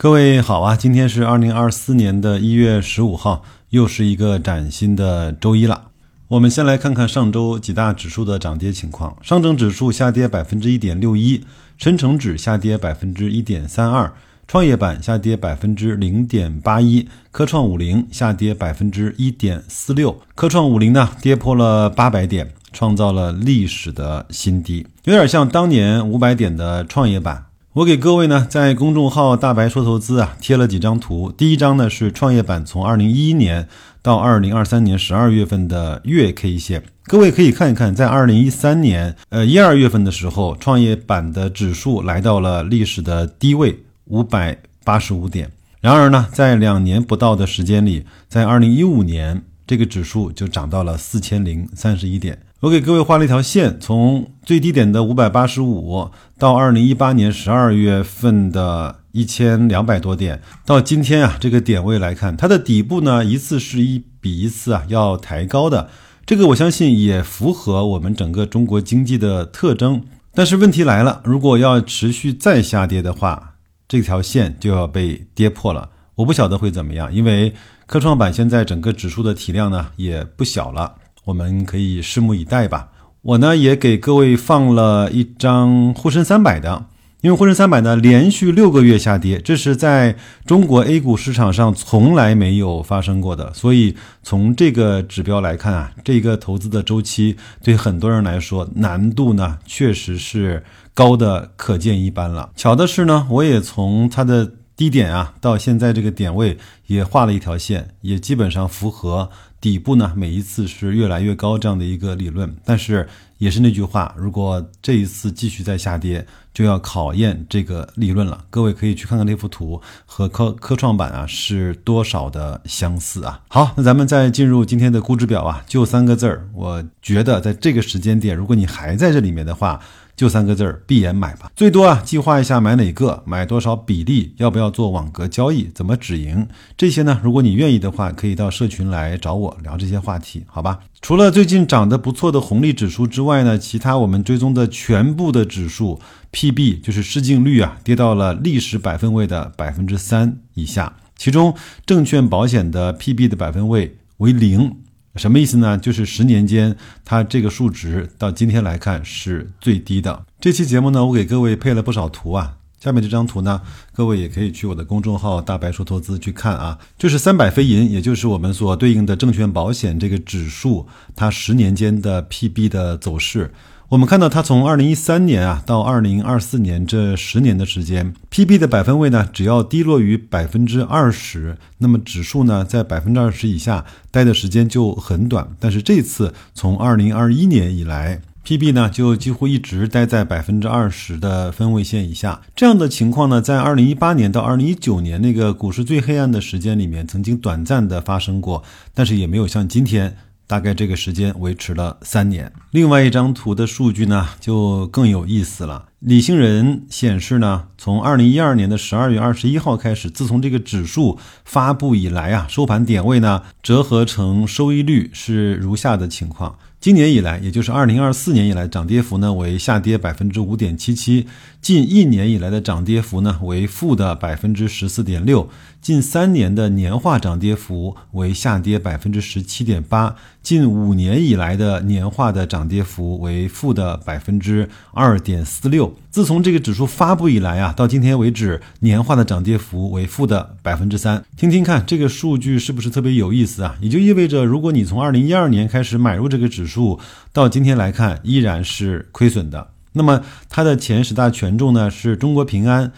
各位好啊，今天是二零二四年的一月十五号，又是一个崭新的周一了。我们先来看看上周几大指数的涨跌情况。上证指数下跌百分之一点六一，深成指下跌百分之一点三二，创业板下跌百分之零点八一，科创五零下跌百分之一点四六。科创五零呢，跌破了八百点，创造了历史的新低，有点像当年五百点的创业板。我给各位呢，在公众号“大白说投资”啊贴了几张图。第一张呢是创业板从二零一一年到二零二三年十二月份的月 K 线，各位可以看一看，在二零一三年呃一二月份的时候，创业板的指数来到了历史的低位五百八十五点。然而呢，在两年不到的时间里，在二零一五年，这个指数就涨到了四千零三十一点。我给各位画了一条线，从最低点的五百八十五到二零一八年十二月份的一千两百多点，到今天啊这个点位来看，它的底部呢一次是一比一次啊要抬高的，这个我相信也符合我们整个中国经济的特征。但是问题来了，如果要持续再下跌的话，这条线就要被跌破了。我不晓得会怎么样，因为科创板现在整个指数的体量呢也不小了。我们可以拭目以待吧。我呢也给各位放了一张沪深三百的，因为沪深三百呢连续六个月下跌，这是在中国 A 股市场上从来没有发生过的。所以从这个指标来看啊，这个投资的周期对很多人来说难度呢确实是高的可见一斑了。巧的是呢，我也从它的低点啊到现在这个点位也画了一条线，也基本上符合。底部呢，每一次是越来越高这样的一个理论，但是也是那句话，如果这一次继续再下跌，就要考验这个理论了。各位可以去看看那幅图和科科创板啊是多少的相似啊。好，那咱们再进入今天的估值表啊，就三个字儿，我觉得在这个时间点，如果你还在这里面的话。就三个字儿，闭眼买吧。最多啊，计划一下买哪个，买多少比例，要不要做网格交易，怎么止盈，这些呢？如果你愿意的话，可以到社群来找我聊这些话题，好吧？除了最近涨得不错的红利指数之外呢，其他我们追踪的全部的指数 PB 就是市净率啊，跌到了历史百分位的百分之三以下，其中证券保险的 PB 的百分位为零。什么意思呢？就是十年间，它这个数值到今天来看是最低的。这期节目呢，我给各位配了不少图啊。下面这张图呢，各位也可以去我的公众号“大白说投资”去看啊。就是三百非银，也就是我们所对应的证券保险这个指数，它十年间的 PB 的走势。我们看到它从二零一三年啊到二零二四年这十年的时间，PB 的百分位呢，只要低落于百分之二十，那么指数呢在百分之二十以下待的时间就很短。但是这次从二零二一年以来，PB 呢就几乎一直待在百分之二十的分位线以下。这样的情况呢，在二零一八年到二零一九年那个股市最黑暗的时间里面，曾经短暂的发生过，但是也没有像今天。大概这个时间维持了三年。另外一张图的数据呢，就更有意思了。理性人显示呢，从二零一二年的十二月二十一号开始，自从这个指数发布以来啊，收盘点位呢，折合成收益率是如下的情况。今年以来，也就是二零二四年以来，涨跌幅呢为下跌百分之五点七七；近一年以来的涨跌幅呢为负的百分之十四点六；近三年的年化涨跌幅为下跌百分之十七点八；近五年以来的年化的涨跌幅为负的百分之二点四六。自从这个指数发布以来啊，到今天为止，年化的涨跌幅为负的百分之三。听听看，这个数据是不是特别有意思啊？也就意味着，如果你从二零一二年开始买入这个指数，到今天来看依然是亏损的。那么它的前十大权重呢，是中国平安。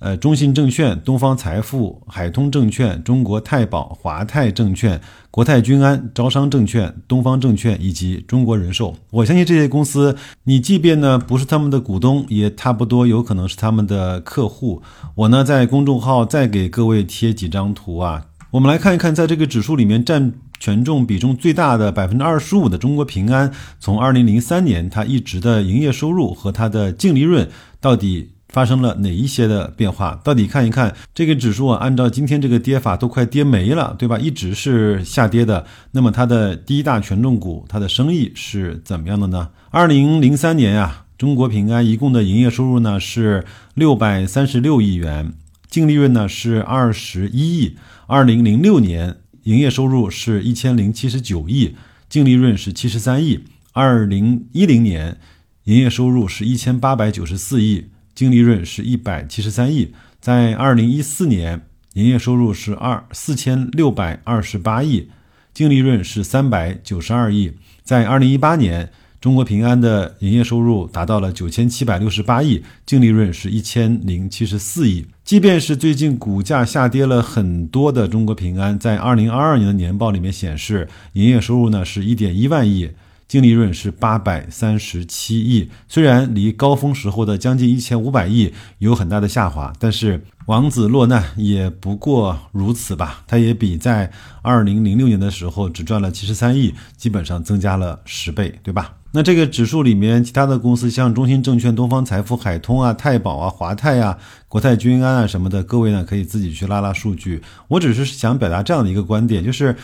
呃，中信证券、东方财富、海通证券、中国太保、华泰证券、国泰君安、招商证券、东方证券以及中国人寿，我相信这些公司，你即便呢不是他们的股东，也差不多有可能是他们的客户。我呢在公众号再给各位贴几张图啊，我们来看一看，在这个指数里面占权重比重最大的百分之二十五的中国平安，从二零零三年它一直的营业收入和它的净利润到底。发生了哪一些的变化？到底看一看这个指数啊，按照今天这个跌法都快跌没了，对吧？一直是下跌的。那么它的第一大权重股，它的生意是怎么样的呢？二零零三年啊，中国平安一共的营业收入呢是六百三十六亿元。净利润呢是二十一亿。二零零六年营业收入是一千零七十九亿，净利润是七十三亿。二零一零年营业收入是一千八百九十四亿，净利润是一百七十三亿。在二零一四年营业收入是二四千六百二十八亿，净利润是三百九十二亿。在二零一八年。中国平安的营业收入达到了九千七百六十八亿，净利润是一千零七十四亿。即便是最近股价下跌了很多的中国平安，在二零二二年的年报里面显示，营业收入呢是一点一万亿。净利润是八百三十七亿，虽然离高峰时候的将近一千五百亿有很大的下滑，但是王子落难也不过如此吧？它也比在二零零六年的时候只赚了七十三亿，基本上增加了十倍，对吧？那这个指数里面其他的公司，像中信证券、东方财富、海通啊、太保啊、华泰呀、国泰君安啊什么的，各位呢可以自己去拉拉数据。我只是想表达这样的一个观点，就是。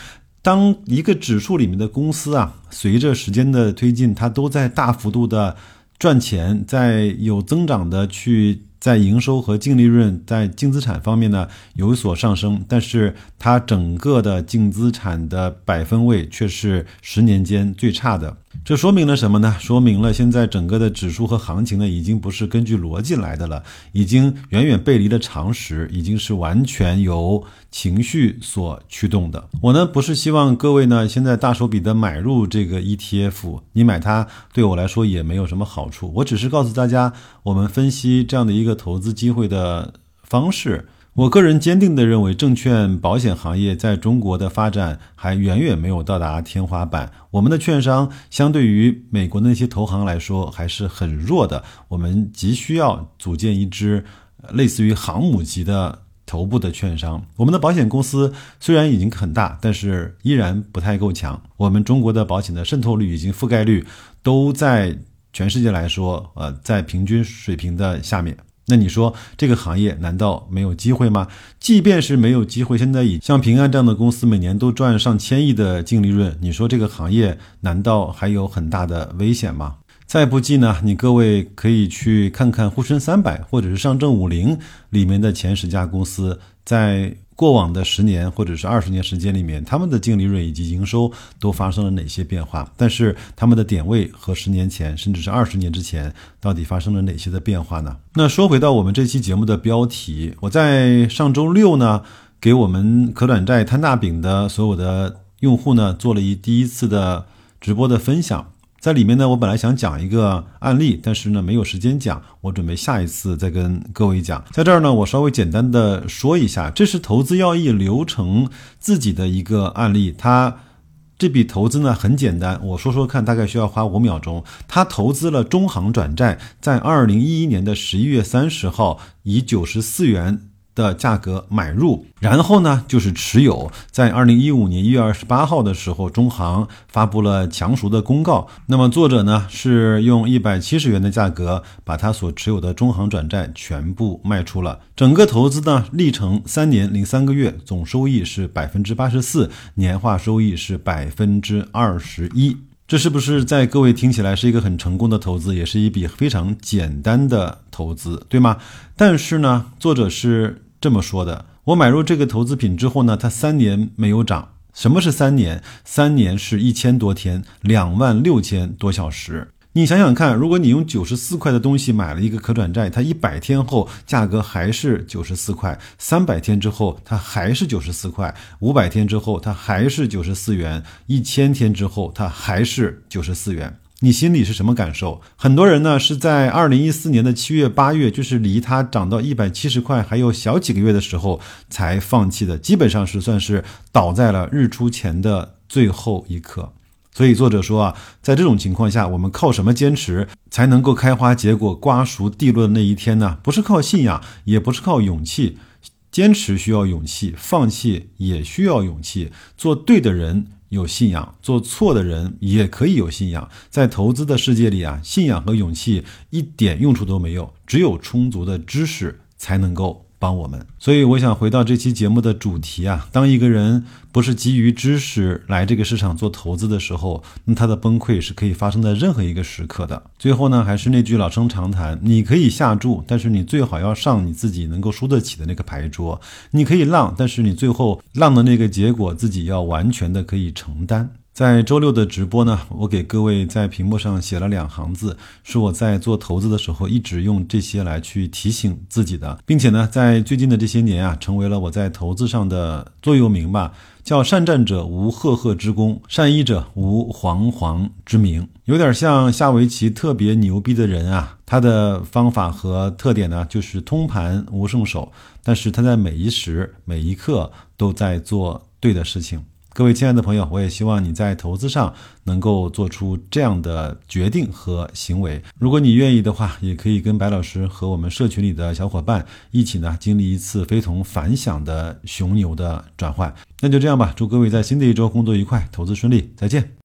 当一个指数里面的公司啊，随着时间的推进，它都在大幅度的赚钱，在有增长的去在营收和净利润在净资产方面呢有所上升，但是它整个的净资产的百分位却是十年间最差的。这说明了什么呢？说明了现在整个的指数和行情呢，已经不是根据逻辑来的了，已经远远背离了常识，已经是完全由情绪所驱动的。我呢，不是希望各位呢现在大手笔的买入这个 ETF，你买它对我来说也没有什么好处。我只是告诉大家，我们分析这样的一个投资机会的方式。我个人坚定地认为，证券保险行业在中国的发展还远远没有到达天花板。我们的券商相对于美国那些投行来说还是很弱的。我们急需要组建一支类似于航母级的头部的券商。我们的保险公司虽然已经很大，但是依然不太够强。我们中国的保险的渗透率以及覆盖率都在全世界来说，呃，在平均水平的下面。那你说这个行业难道没有机会吗？即便是没有机会，现在以像平安这样的公司每年都赚上千亿的净利润，你说这个行业难道还有很大的危险吗？再不济呢，你各位可以去看看沪深三百或者是上证五零里面的前十家公司，在。过往的十年或者是二十年时间里面，他们的净利润以及营收都发生了哪些变化？但是他们的点位和十年前甚至是二十年之前到底发生了哪些的变化呢？那说回到我们这期节目的标题，我在上周六呢，给我们可转债摊大饼的所有的用户呢，做了一第一次的直播的分享。在里面呢，我本来想讲一个案例，但是呢没有时间讲，我准备下一次再跟各位讲。在这儿呢，我稍微简单的说一下，这是投资要义流程自己的一个案例。他这笔投资呢很简单，我说说看，大概需要花五秒钟。他投资了中行转债，在二零一一年的十一月三十号以九十四元。的价格买入，然后呢就是持有。在二零一五年一月二十八号的时候，中行发布了强赎的公告。那么作者呢是用一百七十元的价格把他所持有的中行转债全部卖出了。整个投资呢历程三年零三个月，总收益是百分之八十四，年化收益是百分之二十一。这是不是在各位听起来是一个很成功的投资，也是一笔非常简单的投资，对吗？但是呢，作者是。这么说的，我买入这个投资品之后呢，它三年没有涨。什么是三年？三年是一千多天，两万六千多小时。你想想看，如果你用九十四块的东西买了一个可转债，它一百天后价格还是九十四块，三百天之后它还是九十四块，五百天之后它还是九十四元，一千天之后它还是九十四元。你心里是什么感受？很多人呢是在二零一四年的七月、八月，就是离它涨到一百七十块还有小几个月的时候才放弃的，基本上是算是倒在了日出前的最后一刻。所以作者说啊，在这种情况下，我们靠什么坚持才能够开花结果、瓜熟蒂落的那一天呢？不是靠信仰，也不是靠勇气。坚持需要勇气，放弃也需要勇气。做对的人。有信仰，做错的人也可以有信仰。在投资的世界里啊，信仰和勇气一点用处都没有，只有充足的知识才能够。帮我们。所以我想回到这期节目的主题啊，当一个人不是基于知识来这个市场做投资的时候，那他的崩溃是可以发生在任何一个时刻的。最后呢，还是那句老生常谈，你可以下注，但是你最好要上你自己能够输得起的那个牌桌。你可以浪，但是你最后浪的那个结果自己要完全的可以承担。在周六的直播呢，我给各位在屏幕上写了两行字，是我在做投资的时候一直用这些来去提醒自己的，并且呢，在最近的这些年啊，成为了我在投资上的座右铭吧。叫善战者无赫赫之功，善医者无煌煌之名。有点像下围棋特别牛逼的人啊，他的方法和特点呢，就是通盘无胜手，但是他在每一时每一刻都在做对的事情。各位亲爱的朋友，我也希望你在投资上能够做出这样的决定和行为。如果你愿意的话，也可以跟白老师和我们社群里的小伙伴一起呢，经历一次非同凡响的熊牛的转换。那就这样吧，祝各位在新的一周工作愉快，投资顺利，再见。